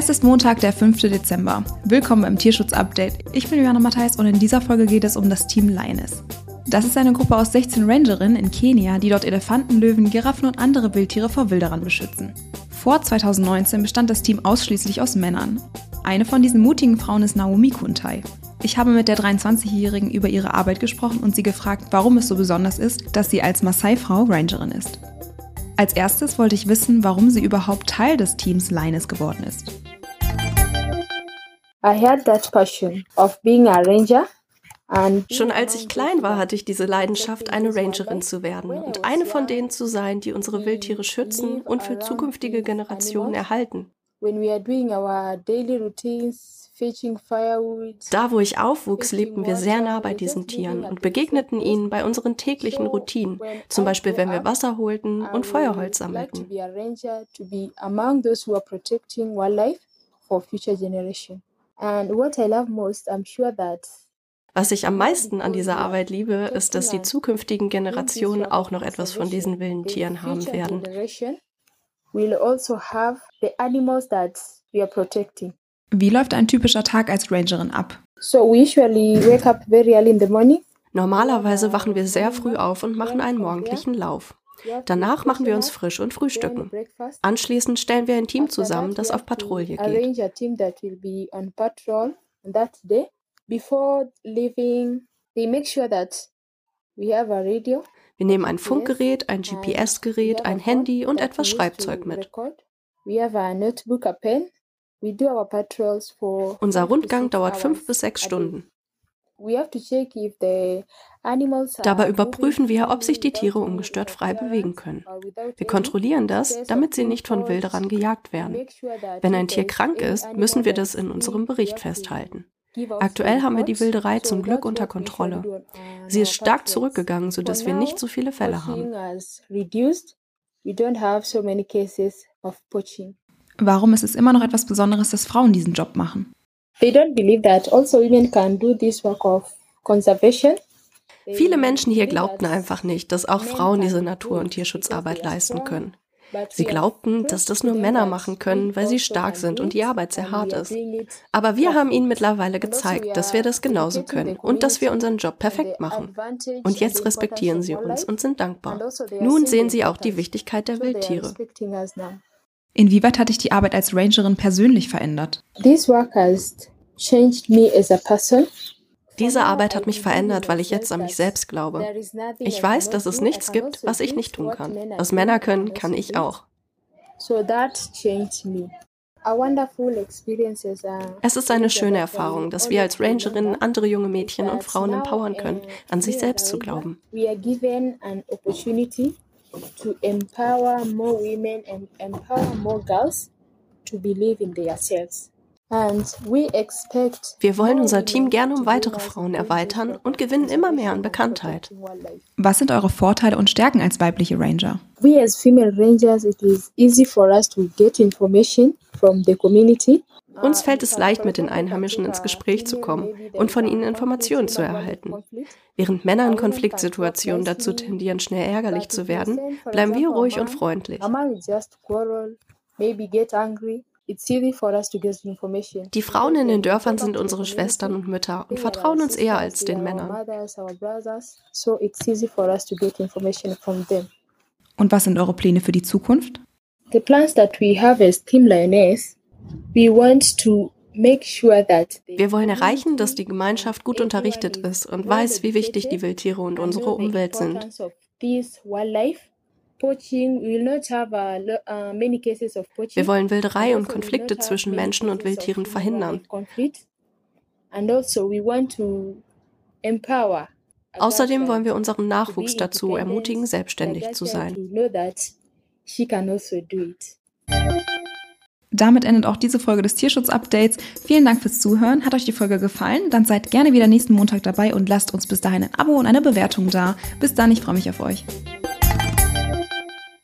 Es ist Montag, der 5. Dezember. Willkommen beim Tierschutz-Update. Ich bin Johanna Matthijs und in dieser Folge geht es um das Team Lioness. Das ist eine Gruppe aus 16 Rangerinnen in Kenia, die dort Elefanten, Löwen, Giraffen und andere Wildtiere vor Wilderern beschützen. Vor 2019 bestand das Team ausschließlich aus Männern. Eine von diesen mutigen Frauen ist Naomi Kuntai. Ich habe mit der 23-Jährigen über ihre Arbeit gesprochen und sie gefragt, warum es so besonders ist, dass sie als Maasai-Frau Rangerin ist. Als erstes wollte ich wissen, warum sie überhaupt Teil des Teams Lioness geworden ist. Schon als ich klein war, hatte ich diese Leidenschaft, eine Rangerin zu werden und eine von denen zu sein, die unsere Wildtiere schützen und für zukünftige Generationen erhalten. Da, wo ich aufwuchs, lebten wir sehr nah bei diesen Tieren und begegneten ihnen bei unseren täglichen Routinen, zum Beispiel wenn wir Wasser holten und Feuerholz sammelten. Was ich am meisten an dieser Arbeit liebe, ist, dass die zukünftigen Generationen auch noch etwas von diesen wilden Tieren haben werden. Also Wie läuft ein typischer Tag als Rangerin ab? Normalerweise wachen wir sehr früh auf und machen einen morgendlichen Lauf. Danach machen wir uns frisch und frühstücken. Anschließend stellen wir ein Team zusammen, das auf Patrouille geht. Wir nehmen ein Funkgerät, ein GPS-Gerät, ein Handy und etwas Schreibzeug mit. Unser Rundgang dauert fünf bis sechs Stunden. Dabei überprüfen wir, ob sich die Tiere ungestört frei bewegen können. Wir kontrollieren das, damit sie nicht von Wilderern gejagt werden. Wenn ein Tier krank ist, müssen wir das in unserem Bericht festhalten. Aktuell haben wir die Wilderei zum Glück unter Kontrolle. Sie ist stark zurückgegangen, sodass wir nicht so viele Fälle haben. Warum ist es immer noch etwas Besonderes, dass Frauen diesen Job machen? Also Viele Menschen hier glaubten einfach nicht, dass auch Frauen diese Natur- und Tierschutzarbeit leisten können. Sie glaubten, dass das nur Männer machen können, weil sie stark sind und die Arbeit sehr hart ist. Aber wir haben ihnen mittlerweile gezeigt, dass wir das genauso können und dass wir unseren Job perfekt machen. Und jetzt respektieren sie uns und sind dankbar. Nun sehen sie auch die Wichtigkeit der Wildtiere. Inwieweit hat dich die Arbeit als Rangerin persönlich verändert? This work has changed me as a person. Diese Arbeit hat mich verändert, weil ich jetzt an mich selbst glaube. Ich weiß, dass es nichts gibt, was ich nicht tun kann. Was Männer können, kann ich auch. Es ist eine schöne Erfahrung, dass wir als Rangerinnen andere junge Mädchen und Frauen empowern können, an sich selbst zu glauben. To empower more women and empower more girls to believe in themselves. Wir wollen unser Team gerne um weitere Frauen erweitern und gewinnen immer mehr an Bekanntheit. Was sind eure Vorteile und Stärken als weibliche Ranger? We as female rangers, it is easy for us to get information from the community. Uns fällt es leicht, mit den Einheimischen ins Gespräch zu kommen und von ihnen Informationen zu erhalten. Während Männer in Konfliktsituationen dazu tendieren, schnell ärgerlich zu werden, bleiben wir ruhig und freundlich. Die Frauen in den Dörfern sind unsere Schwestern und Mütter und vertrauen uns eher als den Männern. Und was sind eure Pläne für die Zukunft? The plans that we have as Team Lioness, we want to Wir wollen erreichen, dass die Gemeinschaft gut unterrichtet ist und weiß, wie wichtig die Wildtiere und unsere Umwelt sind. Uh, Wir wollen Wilderei und Konflikte zwischen Menschen und Wildtieren verhindern. Also Außerdem wollen wir unseren Nachwuchs dazu ermutigen, selbstständig zu sein. Damit endet auch diese Folge des Tierschutz-Updates. Vielen Dank fürs Zuhören. Hat euch die Folge gefallen? Dann seid gerne wieder nächsten Montag dabei und lasst uns bis dahin ein Abo und eine Bewertung da. Bis dann, ich freue mich auf euch.